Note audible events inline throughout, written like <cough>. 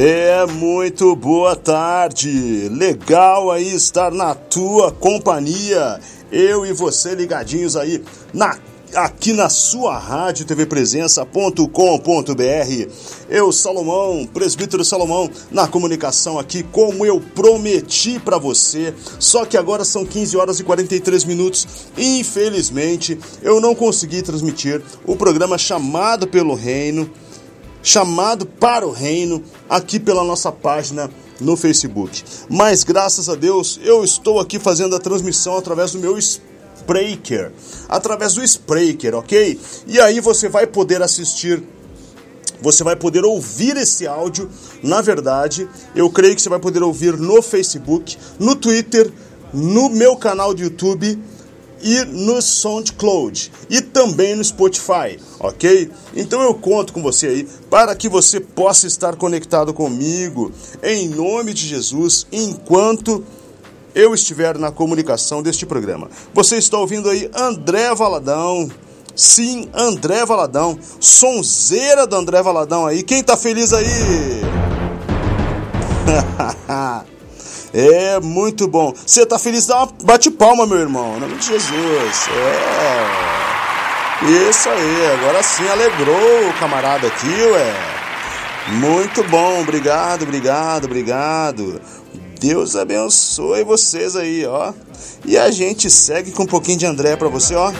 É muito boa tarde. Legal aí estar na tua companhia. Eu e você ligadinhos aí na aqui na sua rádio tvpresença.com.br. Eu, Salomão, presbítero Salomão, na comunicação aqui, como eu prometi para você. Só que agora são 15 horas e 43 minutos. Infelizmente, eu não consegui transmitir o programa chamado pelo Reino chamado para o reino aqui pela nossa página no Facebook. Mas graças a Deus eu estou aqui fazendo a transmissão através do meu Spreaker, através do Spreaker, ok? E aí você vai poder assistir você vai poder ouvir esse áudio. Na verdade, eu creio que você vai poder ouvir no Facebook, no Twitter, no meu canal do YouTube e no SoundCloud e também no Spotify, ok? Então eu conto com você aí para que você possa estar conectado comigo em nome de Jesus enquanto eu estiver na comunicação deste programa. Você está ouvindo aí André Valadão. Sim, André Valadão, sonzeira do André Valadão aí. Quem tá feliz aí? <laughs> <laughs> É muito bom. Você tá feliz? Dá uma bate palma, meu irmão. Em nome de Jesus. É. Isso aí. Agora sim alegrou o camarada aqui, ué. Muito bom. Obrigado, obrigado, obrigado. Deus abençoe vocês aí, ó. E a gente segue com um pouquinho de André para você, ó.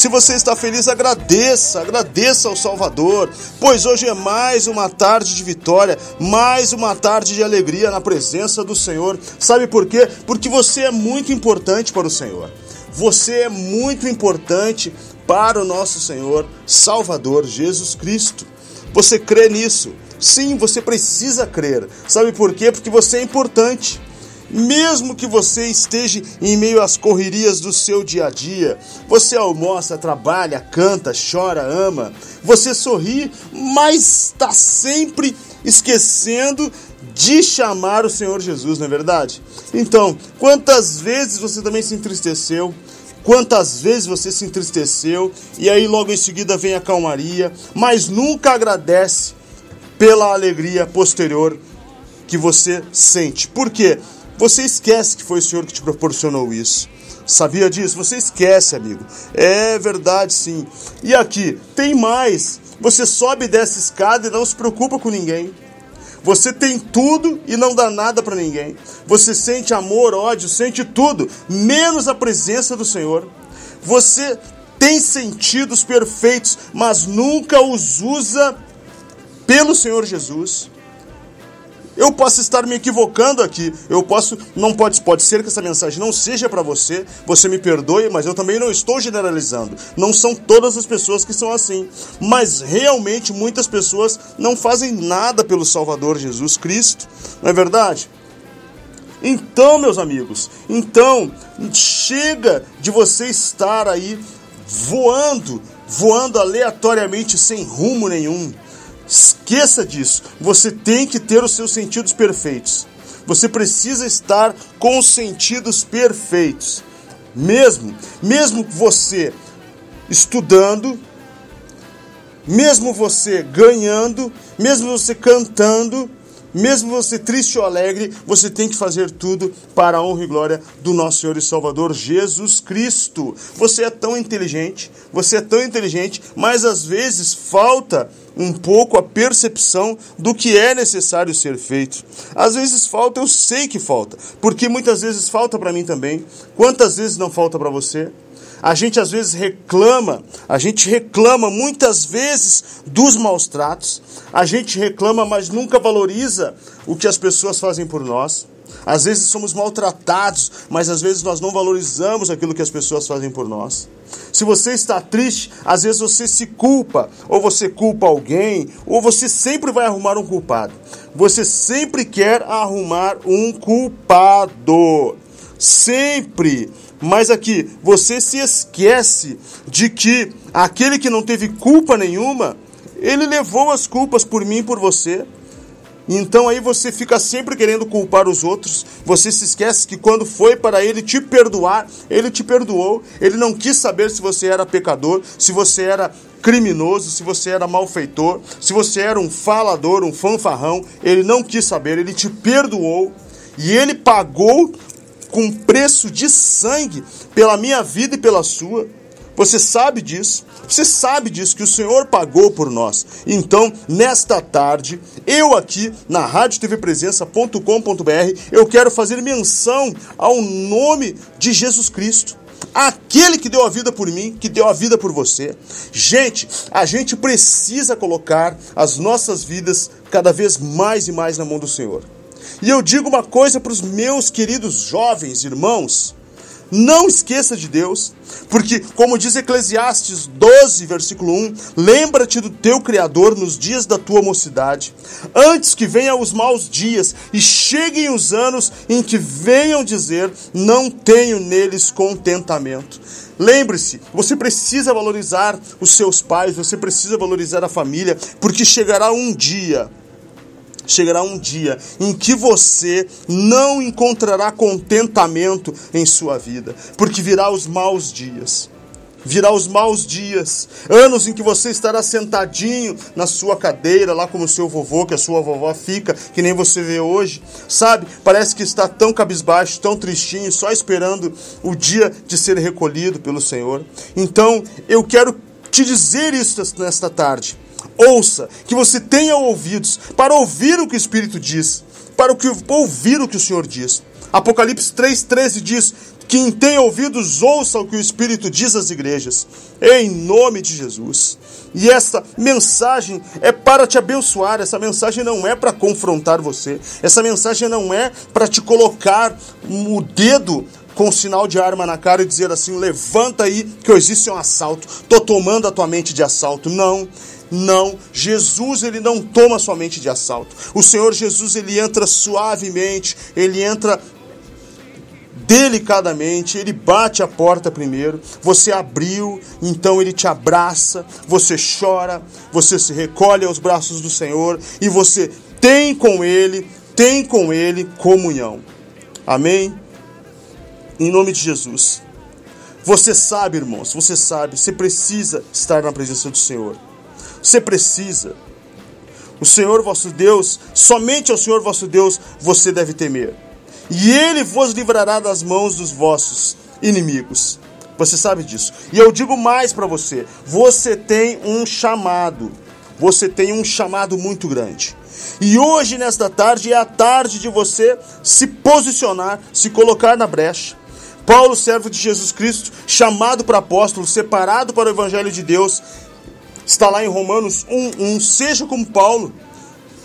Se você está feliz, agradeça, agradeça ao Salvador, pois hoje é mais uma tarde de vitória, mais uma tarde de alegria na presença do Senhor. Sabe por quê? Porque você é muito importante para o Senhor. Você é muito importante para o nosso Senhor Salvador Jesus Cristo. Você crê nisso? Sim, você precisa crer. Sabe por quê? Porque você é importante. Mesmo que você esteja em meio às correrias do seu dia a dia, você almoça, trabalha, canta, chora, ama, você sorri, mas está sempre esquecendo de chamar o Senhor Jesus, não é verdade? Então, quantas vezes você também se entristeceu? Quantas vezes você se entristeceu e aí logo em seguida vem a calmaria, mas nunca agradece pela alegria posterior que você sente. Por quê? Você esquece que foi o Senhor que te proporcionou isso. Sabia disso? Você esquece, amigo. É verdade, sim. E aqui, tem mais. Você sobe dessa escada e não se preocupa com ninguém. Você tem tudo e não dá nada para ninguém. Você sente amor, ódio, sente tudo, menos a presença do Senhor. Você tem sentidos perfeitos, mas nunca os usa pelo Senhor Jesus. Eu posso estar me equivocando aqui. Eu posso, não pode, pode ser que essa mensagem não seja para você. Você me perdoe, mas eu também não estou generalizando. Não são todas as pessoas que são assim, mas realmente muitas pessoas não fazem nada pelo Salvador Jesus Cristo. Não é verdade? Então, meus amigos, então chega de você estar aí voando, voando aleatoriamente sem rumo nenhum Esqueça disso. Você tem que ter os seus sentidos perfeitos. Você precisa estar com os sentidos perfeitos. Mesmo, mesmo você estudando, mesmo você ganhando, mesmo você cantando, mesmo você triste ou alegre, você tem que fazer tudo para a honra e glória do nosso Senhor e Salvador Jesus Cristo. Você é tão inteligente, você é tão inteligente, mas às vezes falta um pouco a percepção do que é necessário ser feito. Às vezes falta, eu sei que falta, porque muitas vezes falta para mim também. Quantas vezes não falta para você? A gente às vezes reclama, a gente reclama muitas vezes dos maus tratos, a gente reclama, mas nunca valoriza o que as pessoas fazem por nós. Às vezes somos maltratados, mas às vezes nós não valorizamos aquilo que as pessoas fazem por nós. Se você está triste, às vezes você se culpa, ou você culpa alguém, ou você sempre vai arrumar um culpado. Você sempre quer arrumar um culpado. Sempre. Mas aqui, você se esquece de que aquele que não teve culpa nenhuma, ele levou as culpas por mim e por você. Então aí você fica sempre querendo culpar os outros. Você se esquece que quando foi para ele te perdoar, ele te perdoou. Ele não quis saber se você era pecador, se você era criminoso, se você era malfeitor, se você era um falador, um fanfarrão. Ele não quis saber, ele te perdoou. E ele pagou com preço de sangue pela minha vida e pela sua. Você sabe disso. Você sabe disso que o Senhor pagou por nós. Então, nesta tarde, eu aqui na radiotvpresença.com.br, eu quero fazer menção ao nome de Jesus Cristo. Aquele que deu a vida por mim, que deu a vida por você. Gente, a gente precisa colocar as nossas vidas cada vez mais e mais na mão do Senhor. E eu digo uma coisa para os meus queridos jovens irmãos: não esqueça de Deus, porque, como diz Eclesiastes 12, versículo 1, lembra-te do teu Criador nos dias da tua mocidade, antes que venham os maus dias e cheguem os anos em que venham dizer: Não tenho neles contentamento. Lembre-se, você precisa valorizar os seus pais, você precisa valorizar a família, porque chegará um dia chegará um dia em que você não encontrará contentamento em sua vida, porque virá os maus dias. Virá os maus dias, anos em que você estará sentadinho na sua cadeira, lá como o seu vovô, que a sua vovó fica, que nem você vê hoje, sabe? Parece que está tão cabisbaixo, tão tristinho, só esperando o dia de ser recolhido pelo Senhor. Então, eu quero te dizer isso nesta tarde ouça, que você tenha ouvidos para ouvir o que o Espírito diz, para o que, ouvir o que o Senhor diz. Apocalipse 3,13 diz: Quem tem ouvidos, ouça o que o Espírito diz às igrejas, em nome de Jesus. E essa mensagem é para te abençoar, essa mensagem não é para confrontar você, essa mensagem não é para te colocar o dedo com sinal de arma na cara e dizer assim: levanta aí que existe um assalto, tô tomando a tua mente de assalto. Não. Não, Jesus ele não toma sua mente de assalto. O Senhor Jesus ele entra suavemente, ele entra delicadamente, ele bate a porta primeiro, você abriu, então ele te abraça, você chora, você se recolhe aos braços do Senhor e você tem com ele, tem com ele comunhão. Amém? Em nome de Jesus. Você sabe, irmãos, você sabe, você precisa estar na presença do Senhor. Você precisa. O Senhor vosso Deus, somente ao Senhor vosso Deus você deve temer. E ele vos livrará das mãos dos vossos inimigos. Você sabe disso. E eu digo mais para você: você tem um chamado. Você tem um chamado muito grande. E hoje, nesta tarde, é a tarde de você se posicionar, se colocar na brecha. Paulo, servo de Jesus Cristo, chamado para apóstolo, separado para o Evangelho de Deus, Está lá em Romanos 1:1, seja como Paulo,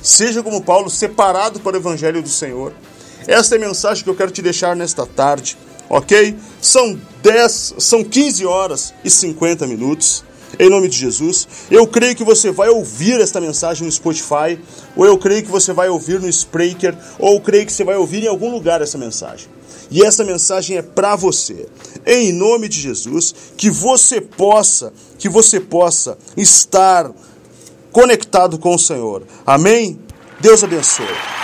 seja como Paulo, separado para o evangelho do Senhor. Esta é a mensagem que eu quero te deixar nesta tarde, OK? São 10, são 15 horas e 50 minutos. Em nome de Jesus, eu creio que você vai ouvir esta mensagem no Spotify, ou eu creio que você vai ouvir no Spreaker, ou eu creio que você vai ouvir em algum lugar essa mensagem. E essa mensagem é para você. Em nome de Jesus, que você possa, que você possa estar conectado com o Senhor. Amém? Deus abençoe.